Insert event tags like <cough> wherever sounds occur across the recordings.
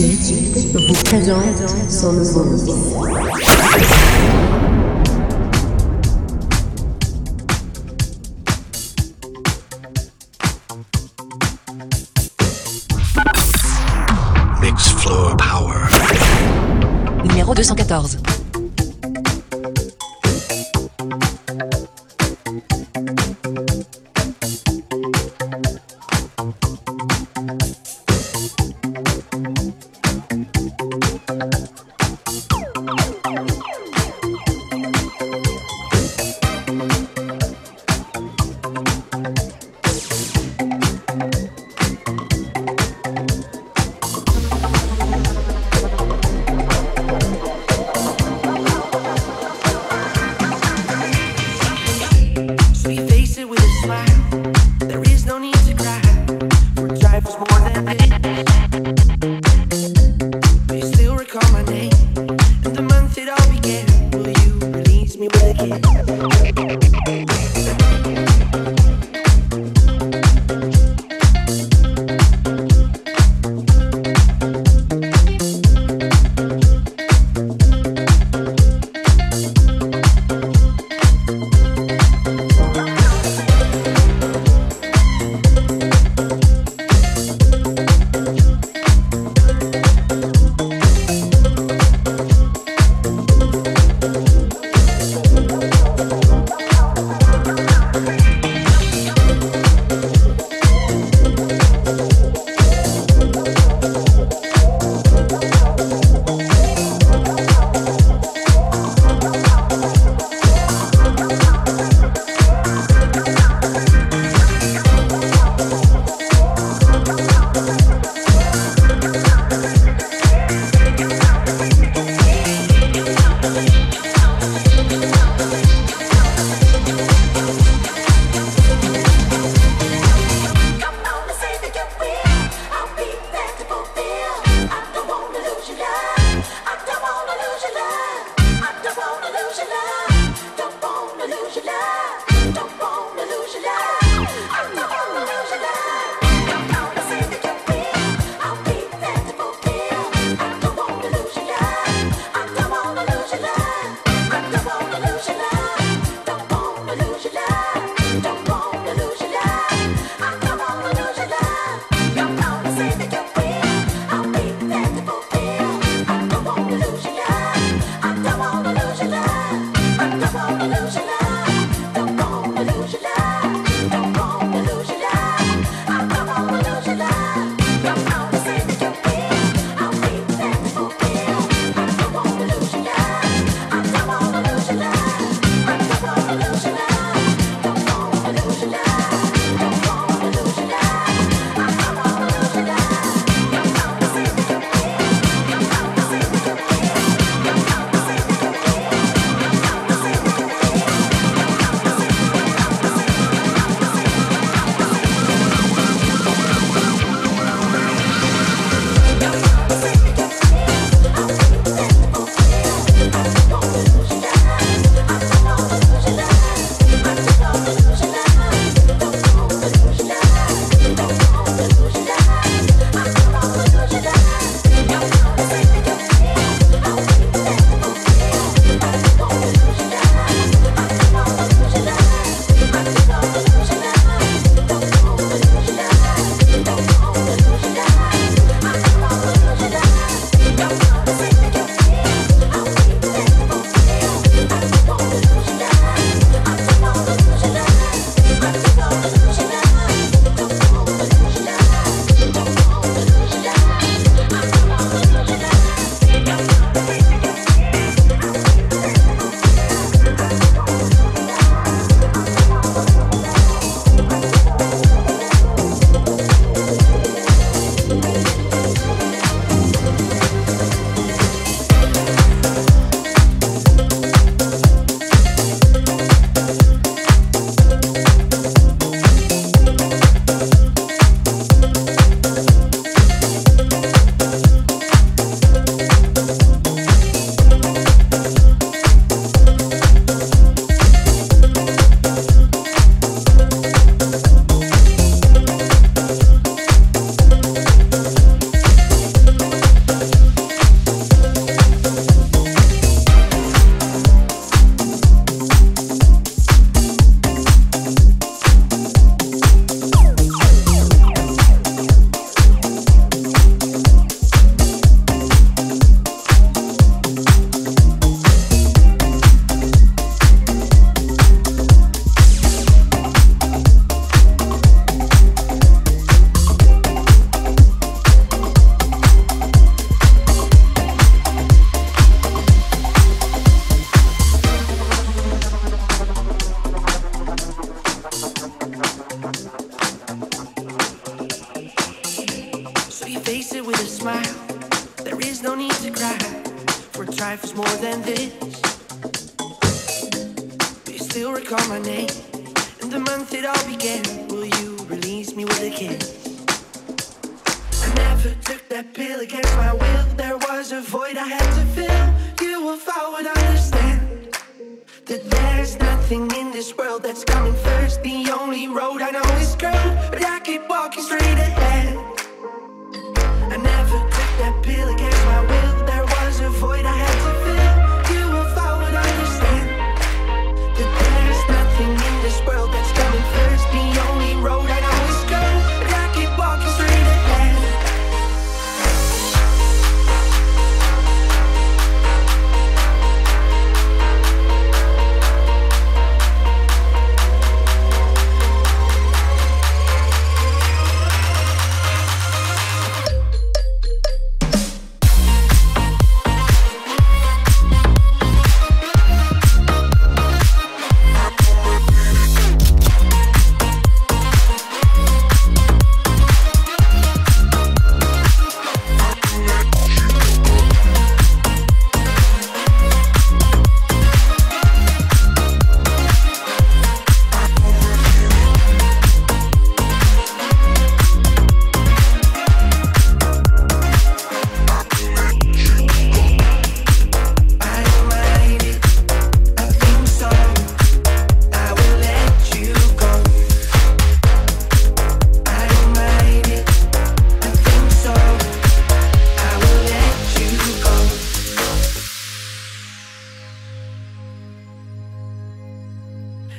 DJ vous présente son nouveau Mix Floor Power. Numéro 214.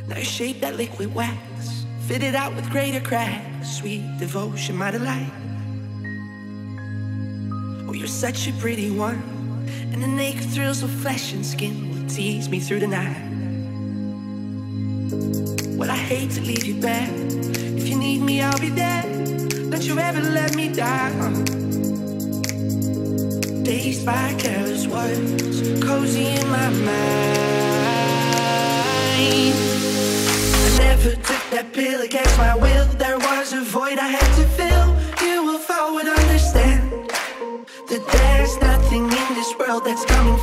Now you shape that liquid wax, fit it out with greater cracks. Sweet devotion, my delight. Oh, you're such a pretty one, and the naked thrills of flesh and skin will tease me through the night. Well, I hate to leave you back. If you need me, I'll be there. Don't you ever let me down. Days by careless words, cozy in my mind never took that pill against my will. There was a void I had to fill. You will fall and understand that there's nothing in this world that's coming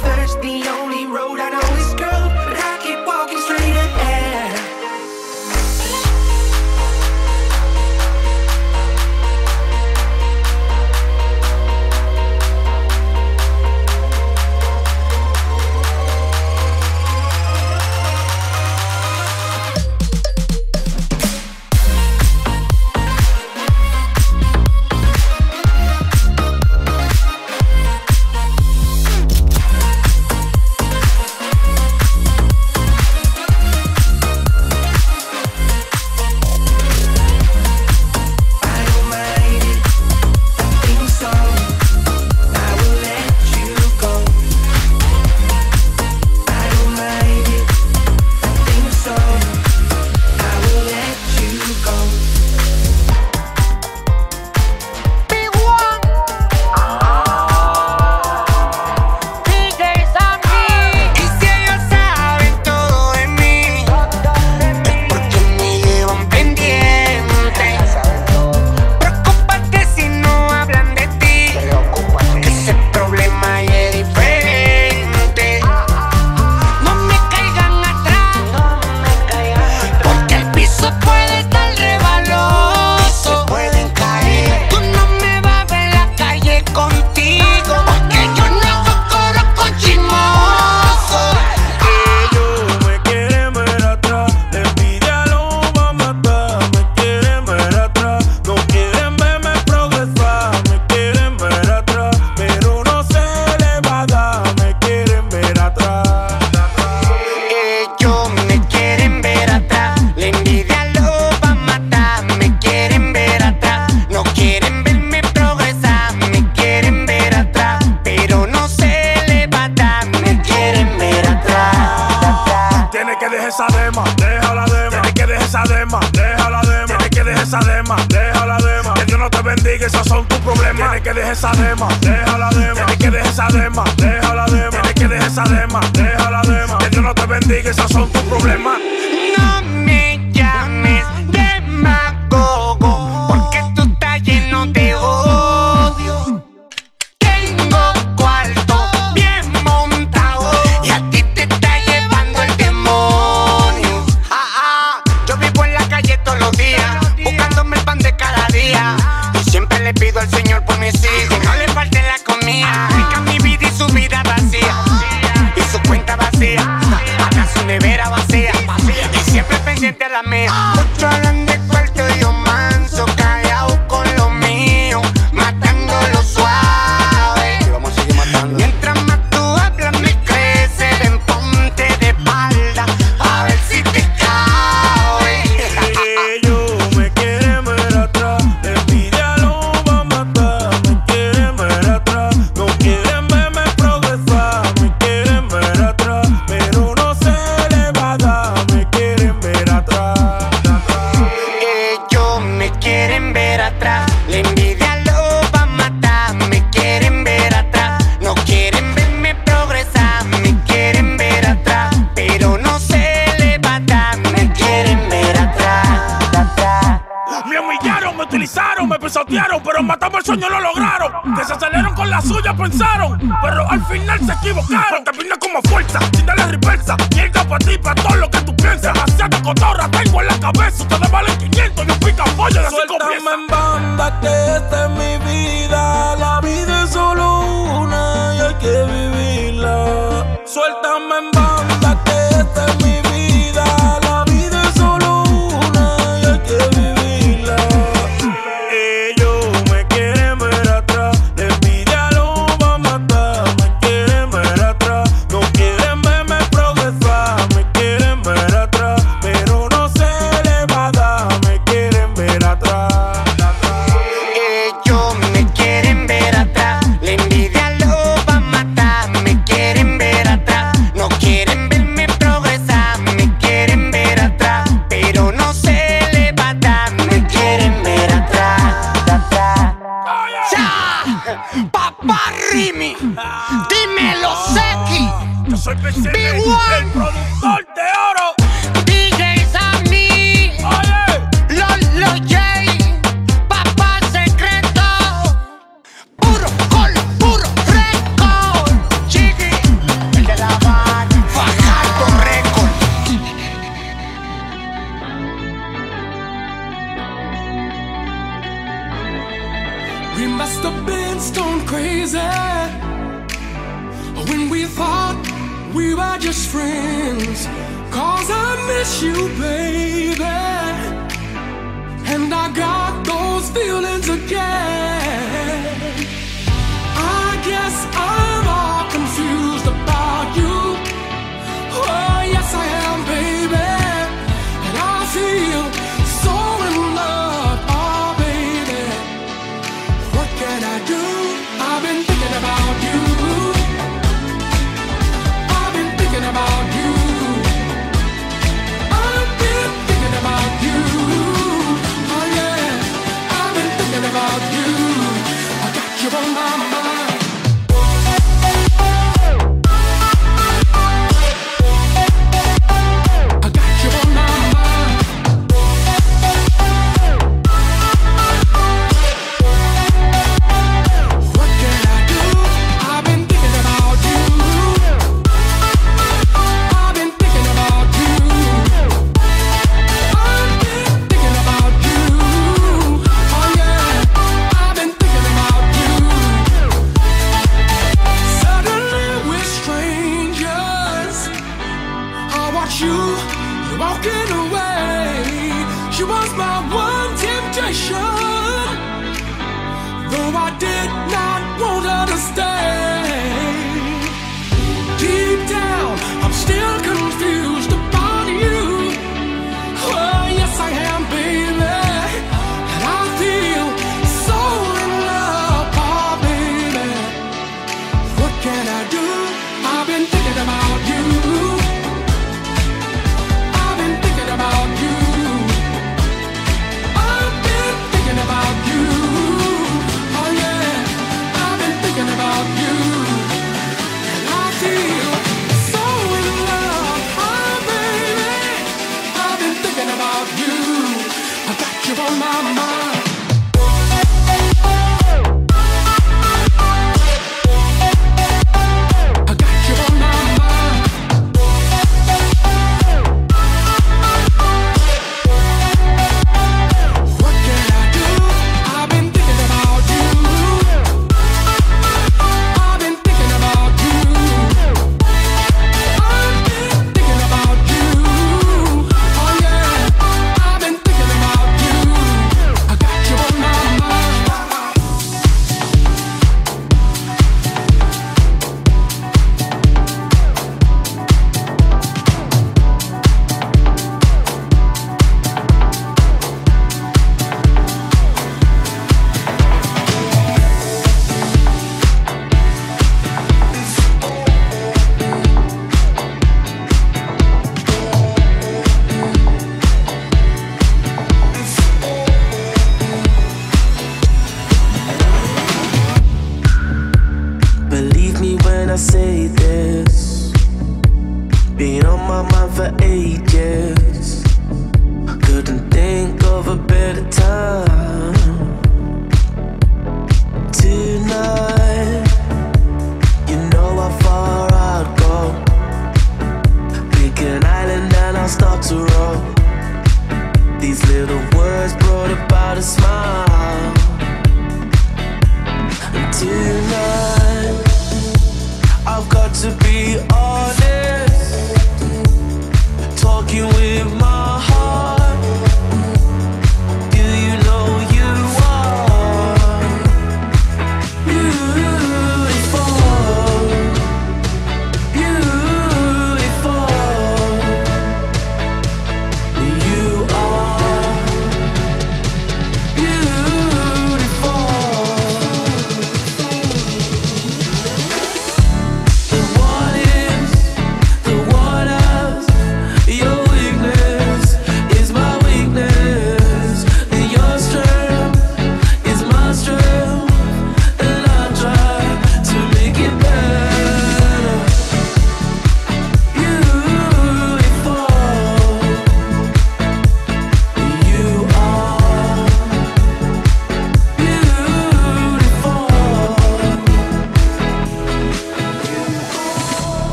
esa dema, deja la dema. Tienes que dejar esa dema, deja la dema. Tienes que dejar esa dema, deja la dema. Que Dios no te bendiga, esos son tus problemas.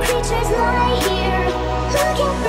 Creatures lie here, looking through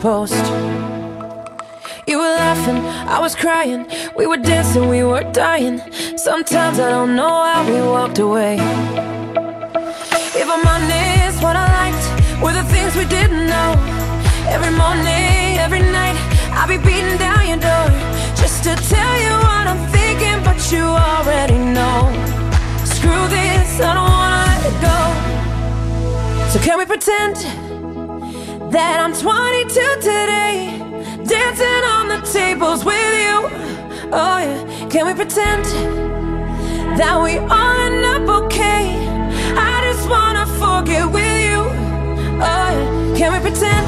post. You were laughing, I was crying. We were dancing, we were dying. Sometimes I don't know how we walked away. If I'm honest, what I liked were the things we didn't know. Every morning, every night, I'll be beating down your door just to tell you what I'm thinking, but you already know. Screw this, I don't wanna let it go. So can we pretend that I'm 22 today, dancing on the tables with you? Oh yeah, can we pretend that we all end up okay? I just wanna forget with you. Oh yeah, can we pretend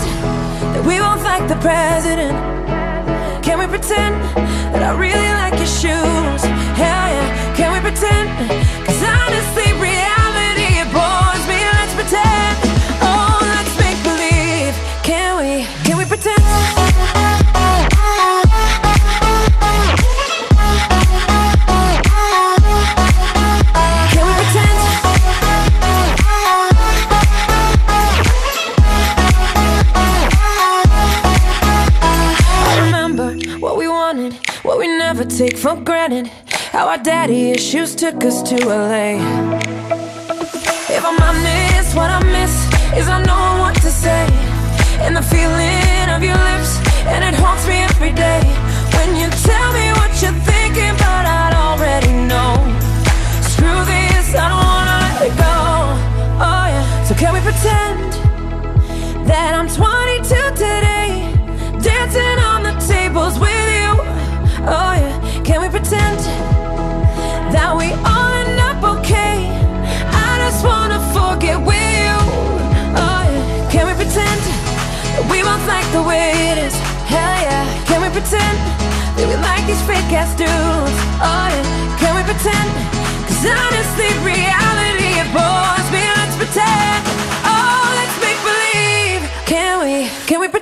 that we both like the president? Can we pretend that I really like your shoes? Hell yeah, can we pretend? Cause honestly, reality our daddy issues took us to LA. If I'm honest, what I miss is I know what to say. And the feeling of your lips, and it haunts me every day. The way it is? Hell yeah, can we pretend that we like these fake ass dudes? Oh yeah, can we pretend? Cause honestly, reality it bores me. Let's pretend. Oh, let's make believe. Can we? Can we pretend?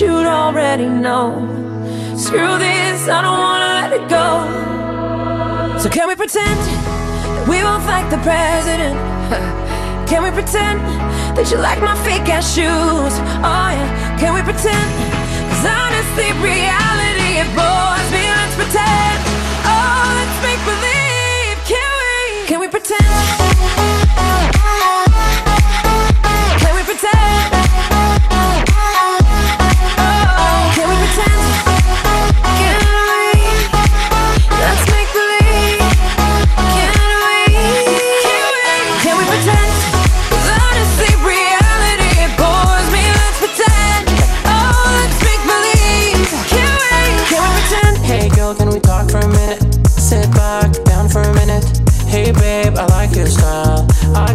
You'd already know. Screw this, I don't wanna let it go. So can we pretend that we both like the president? <laughs> Can we pretend that you like my fake ass shoes? Oh yeah, can we pretend? Cause honestly, reality it bores me. Let's pretend. Oh, let's make believe. Can we? Can we pretend? Minute? Sit back, down for a minute. Hey babe, I like your style. I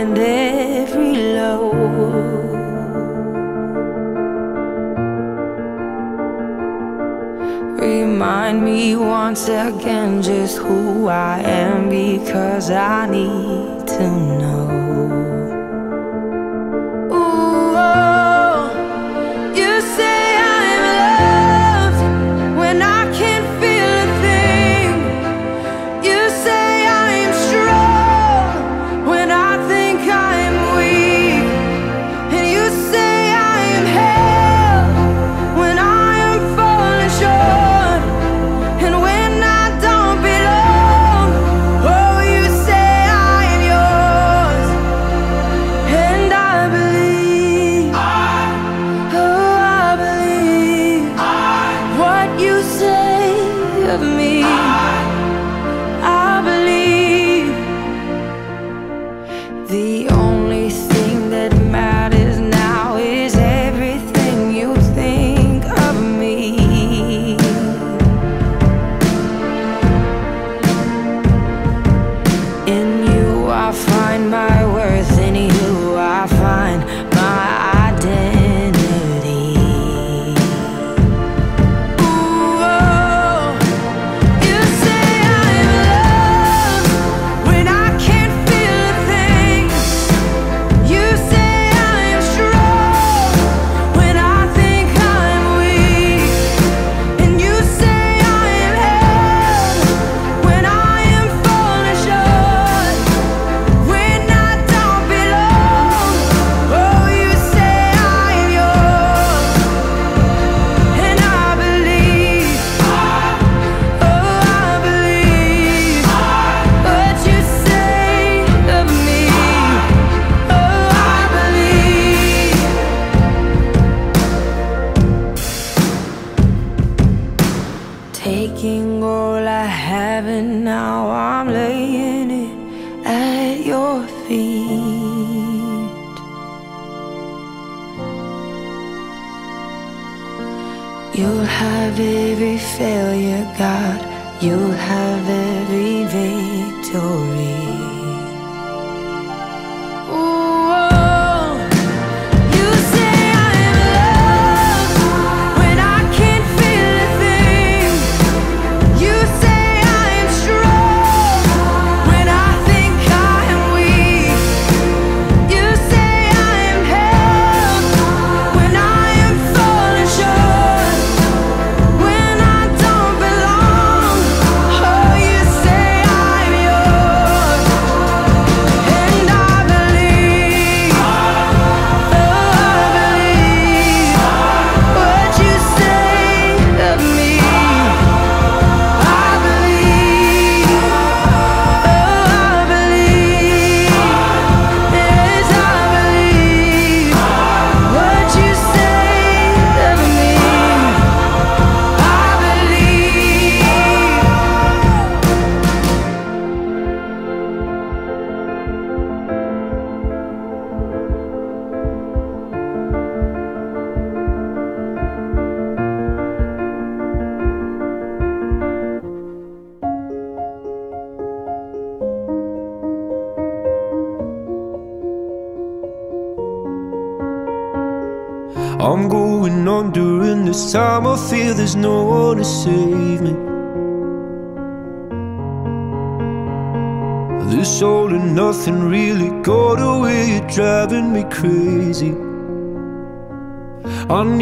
and every low. Remind me once again just who I am because I need to know. Have every failure, God. You'll have every victory.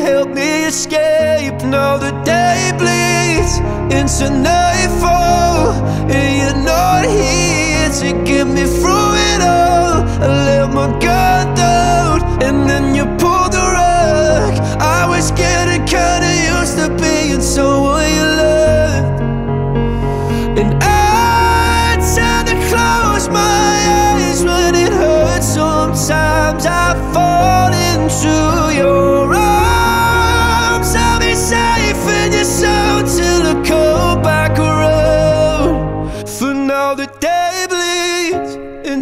help me escape. Now the day bleeds into nightfall, and you're not here to get me through it all. I let my guard down, and then you pulled the rug. I was getting kinda used to being someone you loved, and I tend to close my eyes when it hurts. Sometimes I fall into your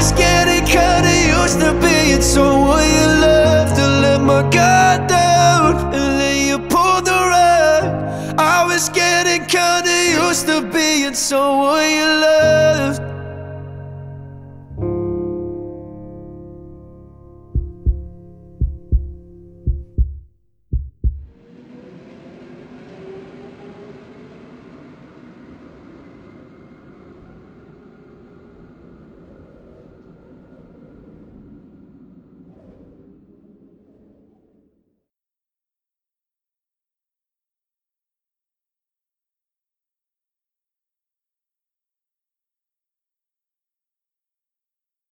was getting kinda used to being someone you loved. To let my guard down, and then you pulled the rug. I was getting kinda used to being someone you loved.